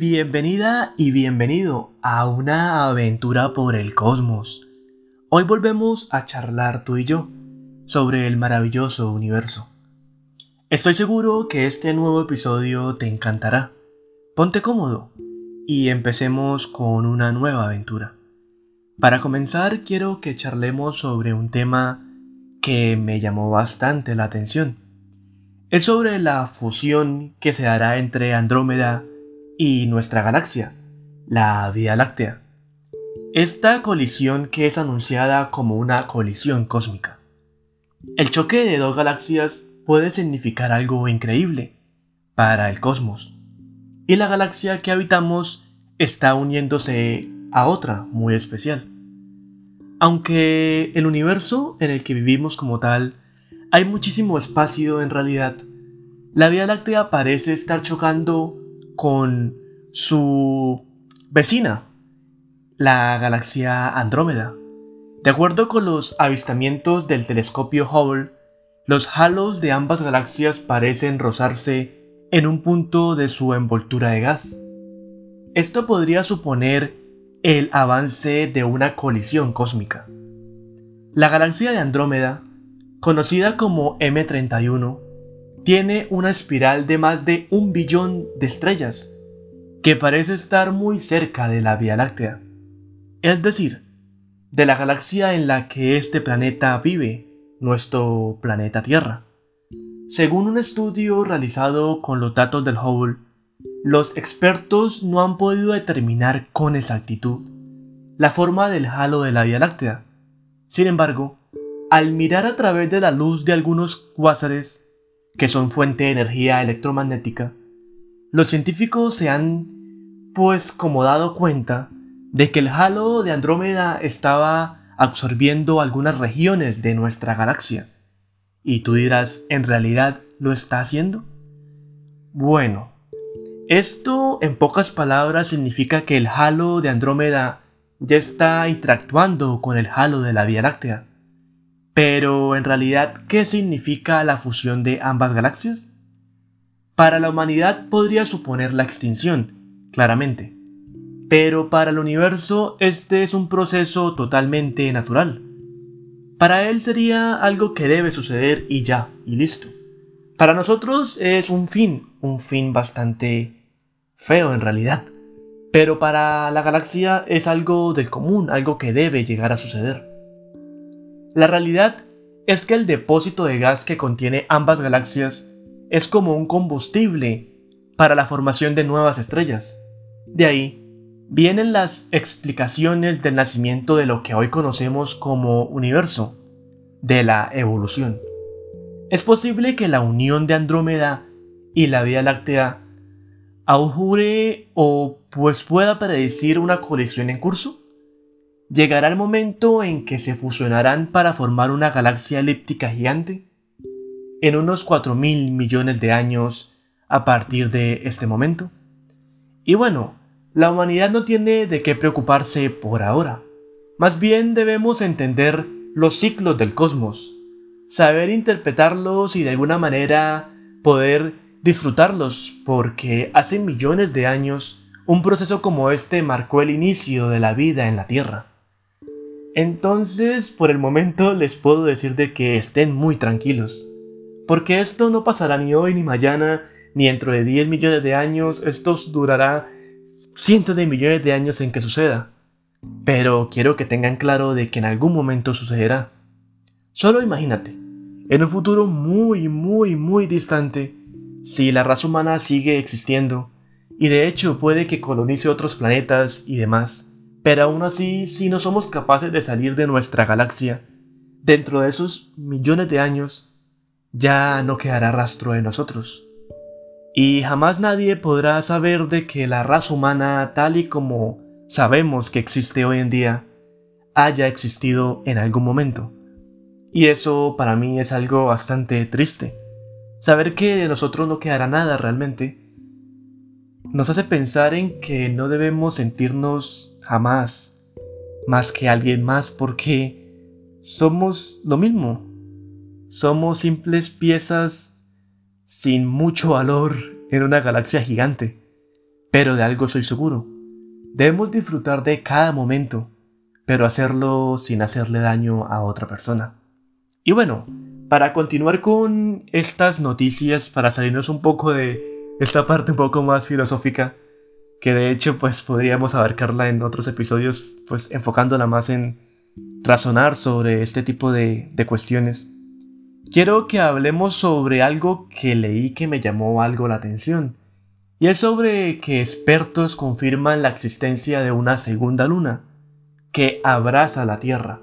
Bienvenida y bienvenido a una aventura por el cosmos. Hoy volvemos a charlar tú y yo sobre el maravilloso universo. Estoy seguro que este nuevo episodio te encantará. Ponte cómodo y empecemos con una nueva aventura. Para comenzar quiero que charlemos sobre un tema que me llamó bastante la atención. Es sobre la fusión que se dará entre Andrómeda y nuestra galaxia, la Vía Láctea. Esta colisión que es anunciada como una colisión cósmica. El choque de dos galaxias puede significar algo increíble para el cosmos, y la galaxia que habitamos está uniéndose a otra muy especial. Aunque el universo en el que vivimos como tal hay muchísimo espacio en realidad, la Vía Láctea parece estar chocando con su vecina, la galaxia Andrómeda. De acuerdo con los avistamientos del telescopio Hubble, los halos de ambas galaxias parecen rozarse en un punto de su envoltura de gas. Esto podría suponer el avance de una colisión cósmica. La galaxia de Andrómeda, conocida como M31, tiene una espiral de más de un billón de estrellas, que parece estar muy cerca de la Vía Láctea, es decir, de la galaxia en la que este planeta vive, nuestro planeta Tierra. Según un estudio realizado con los datos del Hubble, los expertos no han podido determinar con exactitud la forma del halo de la Vía Láctea. Sin embargo, al mirar a través de la luz de algunos cuásares, que son fuente de energía electromagnética, los científicos se han pues como dado cuenta de que el halo de Andrómeda estaba absorbiendo algunas regiones de nuestra galaxia. Y tú dirás, ¿en realidad lo está haciendo? Bueno, esto en pocas palabras significa que el halo de Andrómeda ya está interactuando con el halo de la Vía Láctea. Pero en realidad, ¿qué significa la fusión de ambas galaxias? Para la humanidad podría suponer la extinción, claramente. Pero para el universo este es un proceso totalmente natural. Para él sería algo que debe suceder y ya, y listo. Para nosotros es un fin, un fin bastante feo en realidad. Pero para la galaxia es algo del común, algo que debe llegar a suceder. La realidad es que el depósito de gas que contiene ambas galaxias es como un combustible para la formación de nuevas estrellas. De ahí vienen las explicaciones del nacimiento de lo que hoy conocemos como universo, de la evolución. Es posible que la unión de Andrómeda y la Vía Láctea augure o pues pueda predecir una colisión en curso. ¿Llegará el momento en que se fusionarán para formar una galaxia elíptica gigante? En unos 4.000 millones de años a partir de este momento. Y bueno, la humanidad no tiene de qué preocuparse por ahora. Más bien debemos entender los ciclos del cosmos, saber interpretarlos y de alguna manera poder disfrutarlos, porque hace millones de años un proceso como este marcó el inicio de la vida en la Tierra. Entonces, por el momento les puedo decir de que estén muy tranquilos, porque esto no pasará ni hoy ni mañana, ni dentro de 10 millones de años, esto durará cientos de millones de años en que suceda. Pero quiero que tengan claro de que en algún momento sucederá. Solo imagínate, en un futuro muy, muy, muy distante, si la raza humana sigue existiendo, y de hecho puede que colonice otros planetas y demás, pero aún así, si no somos capaces de salir de nuestra galaxia, dentro de esos millones de años, ya no quedará rastro de nosotros. Y jamás nadie podrá saber de que la raza humana, tal y como sabemos que existe hoy en día, haya existido en algún momento. Y eso para mí es algo bastante triste. Saber que de nosotros no quedará nada realmente nos hace pensar en que no debemos sentirnos jamás más que alguien más porque somos lo mismo. Somos simples piezas sin mucho valor en una galaxia gigante. pero de algo soy seguro. Debemos disfrutar de cada momento, pero hacerlo sin hacerle daño a otra persona. Y bueno, para continuar con estas noticias, para salirnos un poco de esta parte un poco más filosófica, que de hecho pues podríamos abarcarla en otros episodios, pues enfocándola más en razonar sobre este tipo de, de cuestiones. Quiero que hablemos sobre algo que leí que me llamó algo la atención, y es sobre que expertos confirman la existencia de una segunda luna que abraza la Tierra.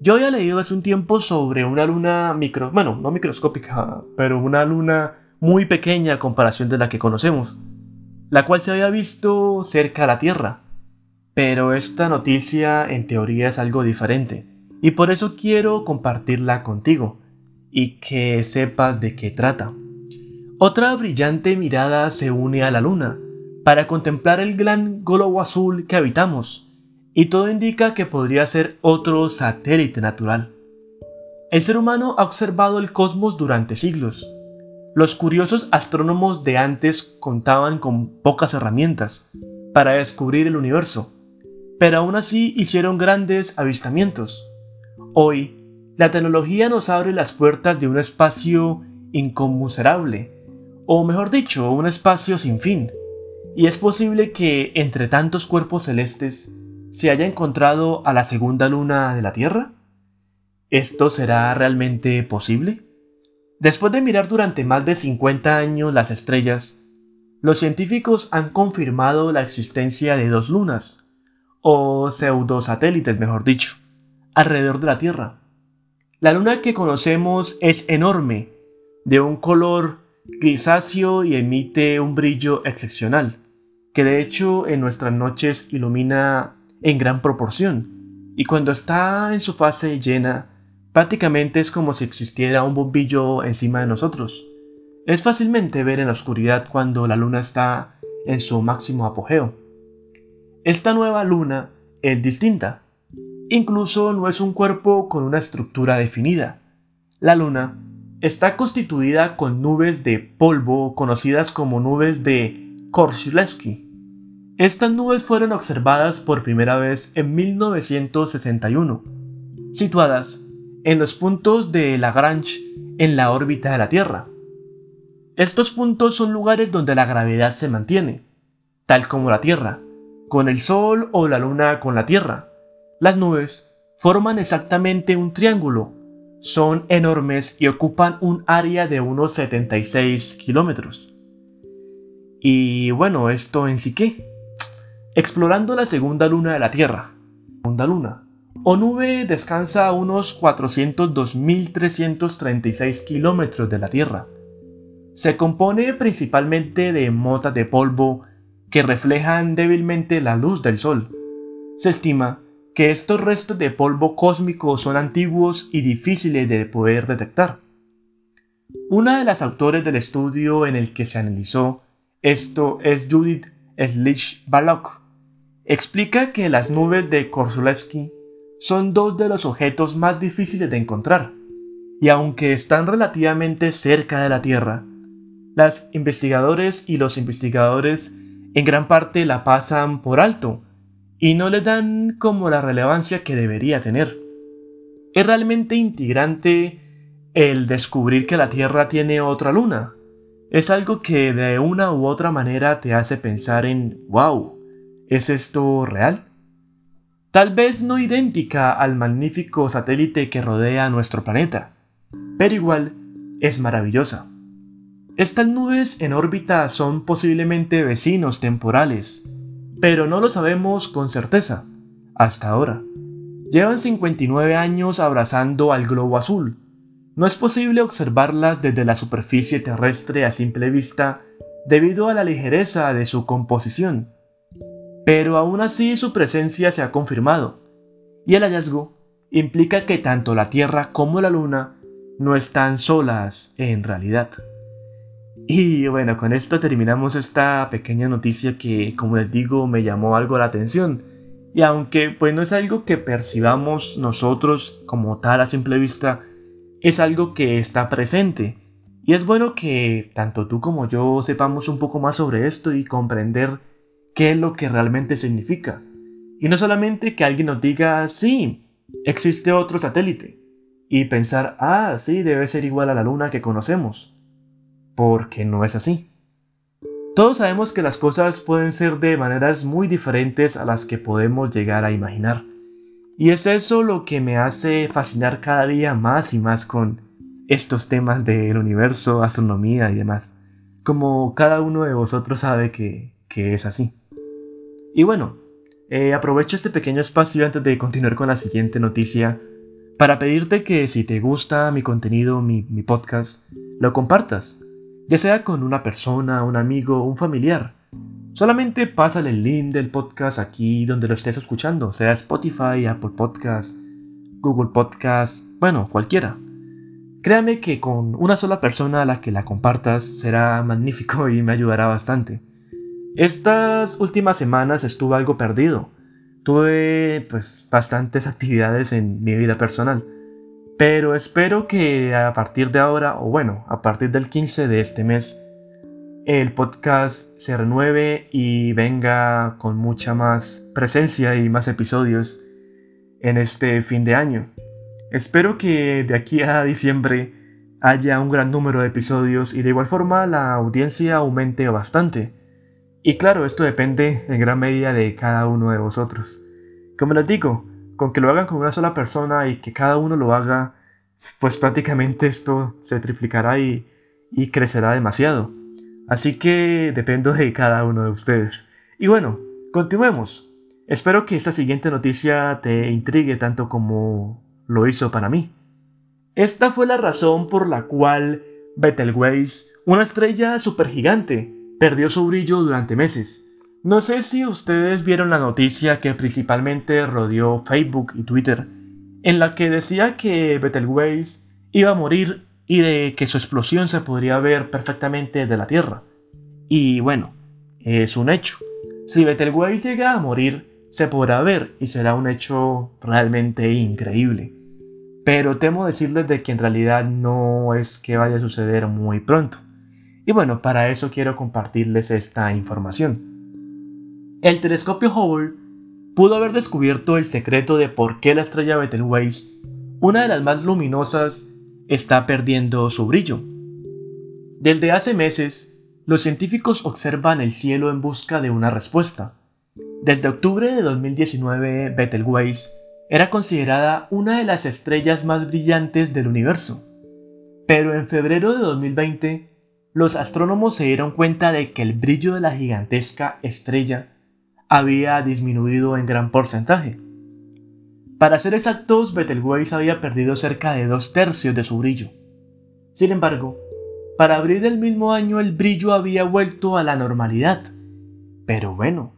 Yo había leído hace un tiempo sobre una luna micro, bueno, no microscópica, pero una luna muy pequeña a comparación de la que conocemos, la cual se había visto cerca a la Tierra. Pero esta noticia en teoría es algo diferente, y por eso quiero compartirla contigo, y que sepas de qué trata. Otra brillante mirada se une a la luna, para contemplar el gran globo azul que habitamos, y todo indica que podría ser otro satélite natural. El ser humano ha observado el cosmos durante siglos. Los curiosos astrónomos de antes contaban con pocas herramientas para descubrir el universo, pero aún así hicieron grandes avistamientos. Hoy, la tecnología nos abre las puertas de un espacio inconmensurable, o mejor dicho, un espacio sin fin, y es posible que entre tantos cuerpos celestes se haya encontrado a la segunda luna de la Tierra? ¿Esto será realmente posible? Después de mirar durante más de 50 años las estrellas, los científicos han confirmado la existencia de dos lunas, o pseudosatélites mejor dicho, alrededor de la Tierra. La luna que conocemos es enorme, de un color grisáceo y emite un brillo excepcional, que de hecho en nuestras noches ilumina en gran proporción, y cuando está en su fase llena, prácticamente es como si existiera un bombillo encima de nosotros. Es fácilmente ver en la oscuridad cuando la luna está en su máximo apogeo. Esta nueva luna es distinta. Incluso no es un cuerpo con una estructura definida. La luna está constituida con nubes de polvo conocidas como nubes de Korshilevsky estas nubes fueron observadas por primera vez en 1961, situadas en los puntos de Lagrange en la órbita de la Tierra. Estos puntos son lugares donde la gravedad se mantiene, tal como la Tierra, con el Sol o la Luna con la Tierra. Las nubes forman exactamente un triángulo, son enormes y ocupan un área de unos 76 kilómetros. Y bueno, esto en sí qué? Explorando la segunda luna de la Tierra. Segunda luna. Onube descansa a unos 402.336 kilómetros de la Tierra. Se compone principalmente de motas de polvo que reflejan débilmente la luz del Sol. Se estima que estos restos de polvo cósmico son antiguos y difíciles de poder detectar. Una de las autores del estudio en el que se analizó esto es Judith Schlich Balok, explica que las nubes de Korsulewski son dos de los objetos más difíciles de encontrar, y aunque están relativamente cerca de la Tierra, las investigadores y los investigadores en gran parte la pasan por alto y no le dan como la relevancia que debería tener. Es realmente integrante el descubrir que la Tierra tiene otra luna. Es algo que de una u otra manera te hace pensar en wow, ¿Es esto real? Tal vez no idéntica al magnífico satélite que rodea nuestro planeta, pero igual es maravillosa. Estas nubes en órbita son posiblemente vecinos temporales, pero no lo sabemos con certeza, hasta ahora. Llevan 59 años abrazando al globo azul. No es posible observarlas desde la superficie terrestre a simple vista debido a la ligereza de su composición pero aún así su presencia se ha confirmado, y el hallazgo implica que tanto la Tierra como la Luna no están solas en realidad. Y bueno, con esto terminamos esta pequeña noticia que, como les digo, me llamó algo la atención. Y aunque pues no es algo que percibamos nosotros como tal a simple vista, es algo que está presente Y es bueno que tanto tú como yo sepamos un poco más sobre esto y comprender qué es lo que realmente significa. Y no solamente que alguien nos diga, sí, existe otro satélite. Y pensar, ah, sí, debe ser igual a la luna que conocemos. Porque no es así. Todos sabemos que las cosas pueden ser de maneras muy diferentes a las que podemos llegar a imaginar. Y es eso lo que me hace fascinar cada día más y más con estos temas del universo, astronomía y demás. Como cada uno de vosotros sabe que, es así. Y bueno, eh, aprovecho este pequeño espacio antes de continuar con la siguiente noticia para pedirte que si te gusta mi contenido, mi, mi podcast, lo compartas ya sea con una persona, un amigo, un familiar. Solamente pásale el link del podcast aquí donde lo estés escuchando, sea Spotify, Apple Podcast, Google Podcast, bueno, cualquiera. Créame que con una sola persona a la que la compartas será magnífico y me ayudará bastante. Estas últimas semanas estuve algo perdido. Tuve pues bastantes actividades en mi vida personal pero espero que a partir de ahora, o bueno, a partir del 15 de este mes, el podcast se renueve y venga con mucha más presencia y más episodios en este fin de año. Espero que de aquí a diciembre haya un gran número de episodios y de igual forma la audiencia aumente bastante. Y claro, esto depende en gran medida de cada uno de vosotros. Como les digo, con que lo hagan con una sola persona y que cada uno lo haga, pues prácticamente esto se triplicará y, y crecerá demasiado. Así que dependo de cada uno de ustedes. Y bueno, continuemos. Espero que esta siguiente noticia te intrigue tanto como lo hizo para mí. Esta fue la razón por la cual Betelgeuse, una estrella supergigante, perdió su brillo durante meses. No sé si ustedes vieron la noticia que principalmente rodeó Facebook y Twitter, en la que decía que Betelgeuse iba a morir y de que su explosión se podría ver perfectamente de la Tierra. Y bueno, es un hecho. Si Betelgeuse llega a morir, se podrá ver y será un hecho realmente increíble. Pero temo decirles de que en realidad no es que vaya a suceder muy pronto. Y bueno, para eso quiero compartirles esta información. El telescopio Hubble pudo haber descubierto el secreto de por qué la estrella Betelgeuse, una de las más luminosas, está perdiendo su brillo. Desde hace meses, los científicos observan el cielo en busca de una respuesta. Desde octubre de 2019, Betelgeuse era considerada una de las estrellas más brillantes del universo. Pero en febrero de 2020, los astrónomos se dieron cuenta de que el brillo de la gigantesca estrella había disminuido en gran porcentaje. Para ser exactos, Betelgeuse había perdido cerca de dos tercios de su brillo. Sin embargo, para abril del mismo año el brillo había vuelto a la normalidad. Pero bueno,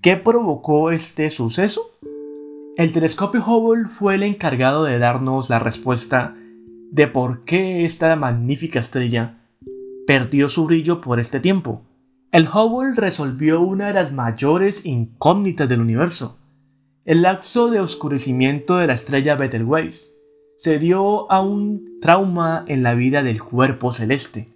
¿qué provocó este suceso? El telescopio Hubble fue el encargado de darnos la respuesta de por qué esta magnífica estrella perdió su brillo por este tiempo el Hubble resolvió una de las mayores incógnitas del universo. El lapso de oscurecimiento de la estrella Betelgeuse se dio a un trauma en la vida del cuerpo celeste.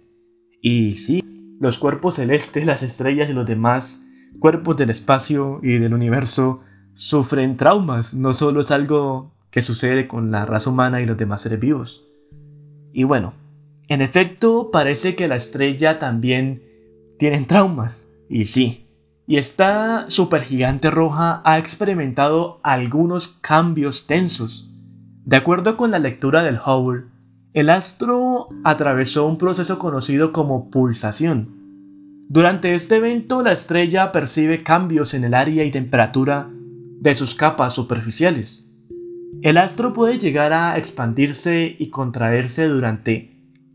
Y sí, los cuerpos celestes, las estrellas y los demás cuerpos del espacio y del universo sufren traumas, no solo es algo que sucede con la raza humana y los demás seres vivos. Y bueno, en efecto parece que la estrella también tienen traumas. Y sí. Y esta supergigante roja ha experimentado algunos cambios tensos. De acuerdo con la lectura del Hubble, el astro atravesó un proceso conocido como pulsación. Durante este evento, la estrella percibe cambios en el área y temperatura de sus capas superficiales. El astro puede llegar a expandirse y contraerse durante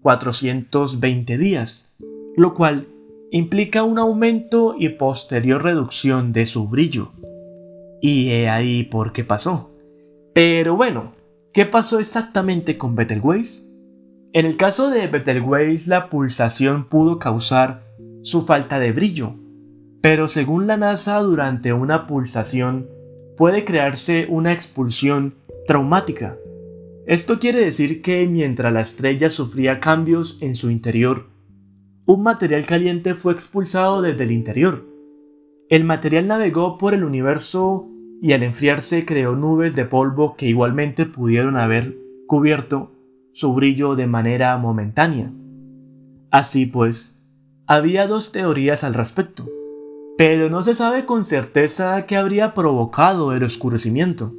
420 días, lo cual implica un aumento y posterior reducción de su brillo. Y he ahí por qué pasó. Pero bueno, ¿qué pasó exactamente con Betelgeuse? En el caso de Betelgeuse la pulsación pudo causar su falta de brillo, pero según la NASA durante una pulsación puede crearse una expulsión traumática. Esto quiere decir que mientras la estrella sufría cambios en su interior, un material caliente fue expulsado desde el interior. El material navegó por el universo y al enfriarse creó nubes de polvo que igualmente pudieron haber cubierto su brillo de manera momentánea. Así pues, había dos teorías al respecto, pero no se sabe con certeza qué habría provocado el oscurecimiento.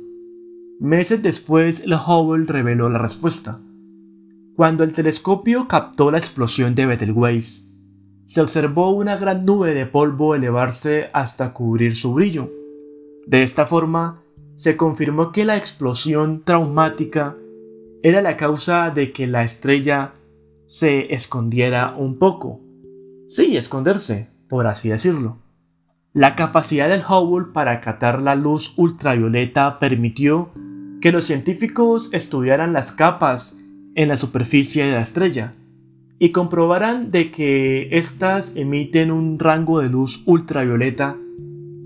Meses después, el Hubble reveló la respuesta. Cuando el telescopio captó la explosión de Betelgeuse, se observó una gran nube de polvo elevarse hasta cubrir su brillo. De esta forma, se confirmó que la explosión traumática era la causa de que la estrella se escondiera un poco. Sí, esconderse, por así decirlo. La capacidad del Hubble para captar la luz ultravioleta permitió que los científicos estudiaran las capas en la superficie de la estrella y comprobaran de que éstas emiten un rango de luz ultravioleta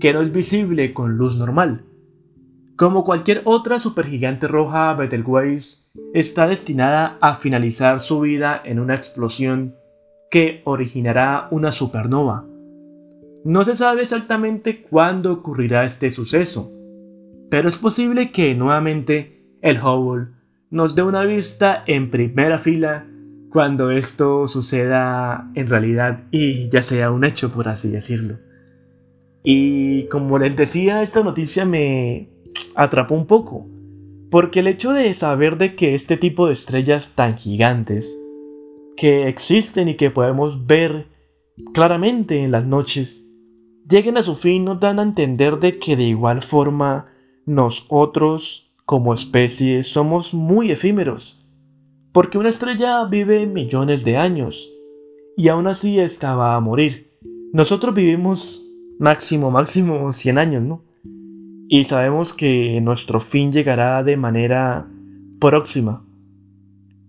que no es visible con luz normal. Como cualquier otra supergigante roja, Betelgeuse está destinada a finalizar su vida en una explosión que originará una supernova. No se sabe exactamente cuándo ocurrirá este suceso, pero es posible que nuevamente el Hubble nos dé una vista en primera fila cuando esto suceda en realidad y ya sea un hecho, por así decirlo. Y como les decía, esta noticia me atrapó un poco, porque el hecho de saber de que este tipo de estrellas tan gigantes, que existen y que podemos ver claramente en las noches, lleguen a su fin nos dan a entender de que de igual forma nosotros, como especie, somos muy efímeros, porque una estrella vive millones de años, y aún así estaba a morir. Nosotros vivimos máximo, máximo 100 años, ¿no? Y sabemos que nuestro fin llegará de manera próxima.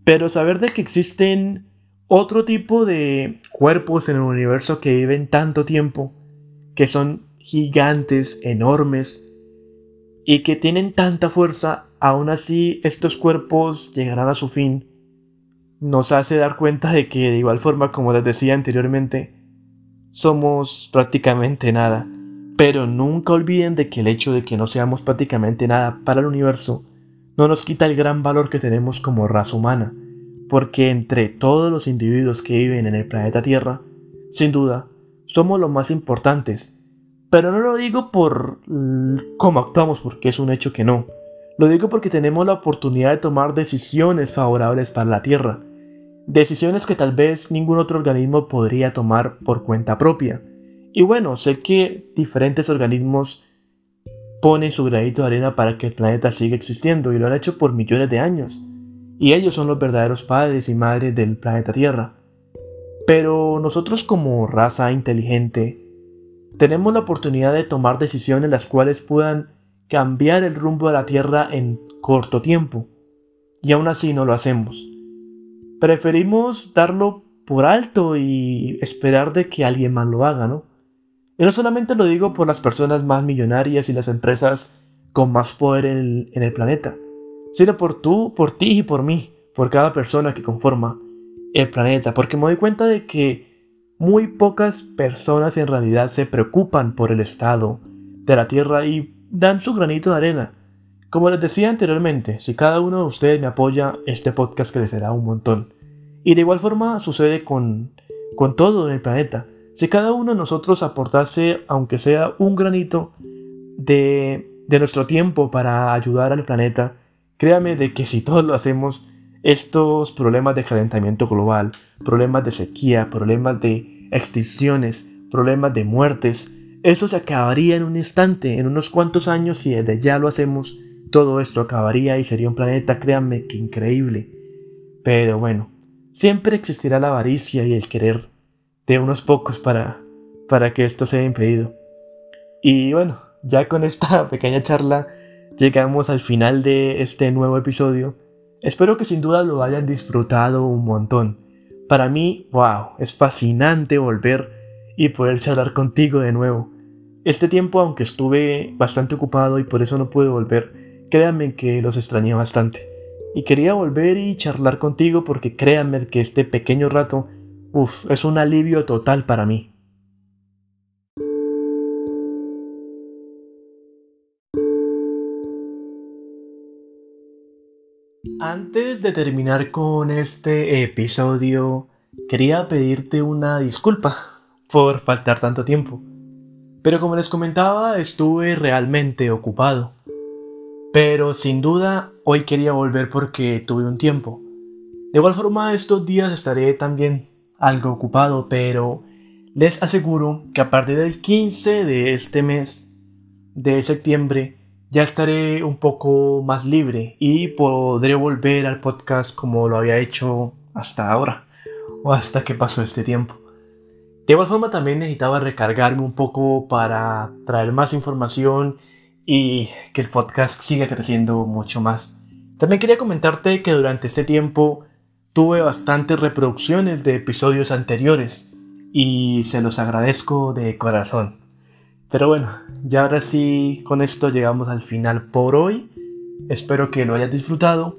Pero saber de que existen otro tipo de cuerpos en el universo que viven tanto tiempo, que son gigantes, enormes, y que tienen tanta fuerza, aún así estos cuerpos llegarán a su fin, nos hace dar cuenta de que de igual forma como les decía anteriormente, somos prácticamente nada. Pero nunca olviden de que el hecho de que no seamos prácticamente nada para el universo no nos quita el gran valor que tenemos como raza humana, porque entre todos los individuos que viven en el planeta Tierra, sin duda, somos los más importantes pero no lo digo por cómo actuamos, porque es un hecho que no. Lo digo porque tenemos la oportunidad de tomar decisiones favorables para la Tierra. Decisiones que tal vez ningún otro organismo podría tomar por cuenta propia. Y bueno, sé que diferentes organismos ponen su granito de arena para que el planeta siga existiendo y lo han hecho por millones de años. Y ellos son los verdaderos padres y madres del planeta Tierra. Pero nosotros como raza inteligente, tenemos la oportunidad de tomar decisiones las cuales puedan cambiar el rumbo de la Tierra en corto tiempo. Y aún así no lo hacemos. Preferimos darlo por alto y esperar de que alguien más lo haga, ¿no? Y no solamente lo digo por las personas más millonarias y las empresas con más poder en el, en el planeta, sino por tú, por ti y por mí, por cada persona que conforma el planeta, porque me doy cuenta de que muy pocas personas en realidad se preocupan por el estado de la Tierra y dan su granito de arena. Como les decía anteriormente, si cada uno de ustedes me apoya, este podcast crecerá un montón. Y de igual forma sucede con, con todo el planeta. Si cada uno de nosotros aportase, aunque sea un granito de, de nuestro tiempo para ayudar al planeta, créame de que si todos lo hacemos, estos problemas de calentamiento global, problemas de sequía, problemas de extinciones, problemas de muertes, eso se acabaría en un instante, en unos cuantos años, y desde ya lo hacemos, todo esto acabaría y sería un planeta, créanme, que increíble. Pero bueno, siempre existirá la avaricia y el querer de unos pocos para, para que esto sea impedido. Y bueno, ya con esta pequeña charla llegamos al final de este nuevo episodio. Espero que sin duda lo hayan disfrutado un montón. Para mí, wow, es fascinante volver y poder charlar contigo de nuevo. Este tiempo, aunque estuve bastante ocupado y por eso no pude volver, créanme que los extrañé bastante. y quería volver y charlar contigo porque créanme que este pequeño rato, uff, es un alivio total para mí. Antes de terminar con este episodio, quería pedirte una disculpa por faltar tanto tiempo. Pero como les comentaba, estuve realmente ocupado. Pero sin duda, hoy quería volver porque tuve un tiempo. De igual forma, estos días estaré también algo ocupado, pero les aseguro que a partir del 15 de este mes de septiembre ya estaré un poco más libre y podré volver al podcast como lo había hecho hasta ahora o hasta que pasó este tiempo. De igual forma también necesitaba recargarme un poco para traer más información y que el podcast siga creciendo mucho más. También quería comentarte que durante este tiempo tuve bastantes reproducciones de episodios anteriores y se los agradezco de corazón. Pero bueno, ya ahora sí con esto llegamos al final por hoy. Espero que lo hayas disfrutado.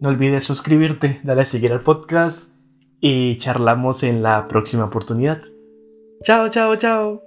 No olvides suscribirte, darle a seguir al podcast y charlamos en la próxima oportunidad. Chao, chao, chao.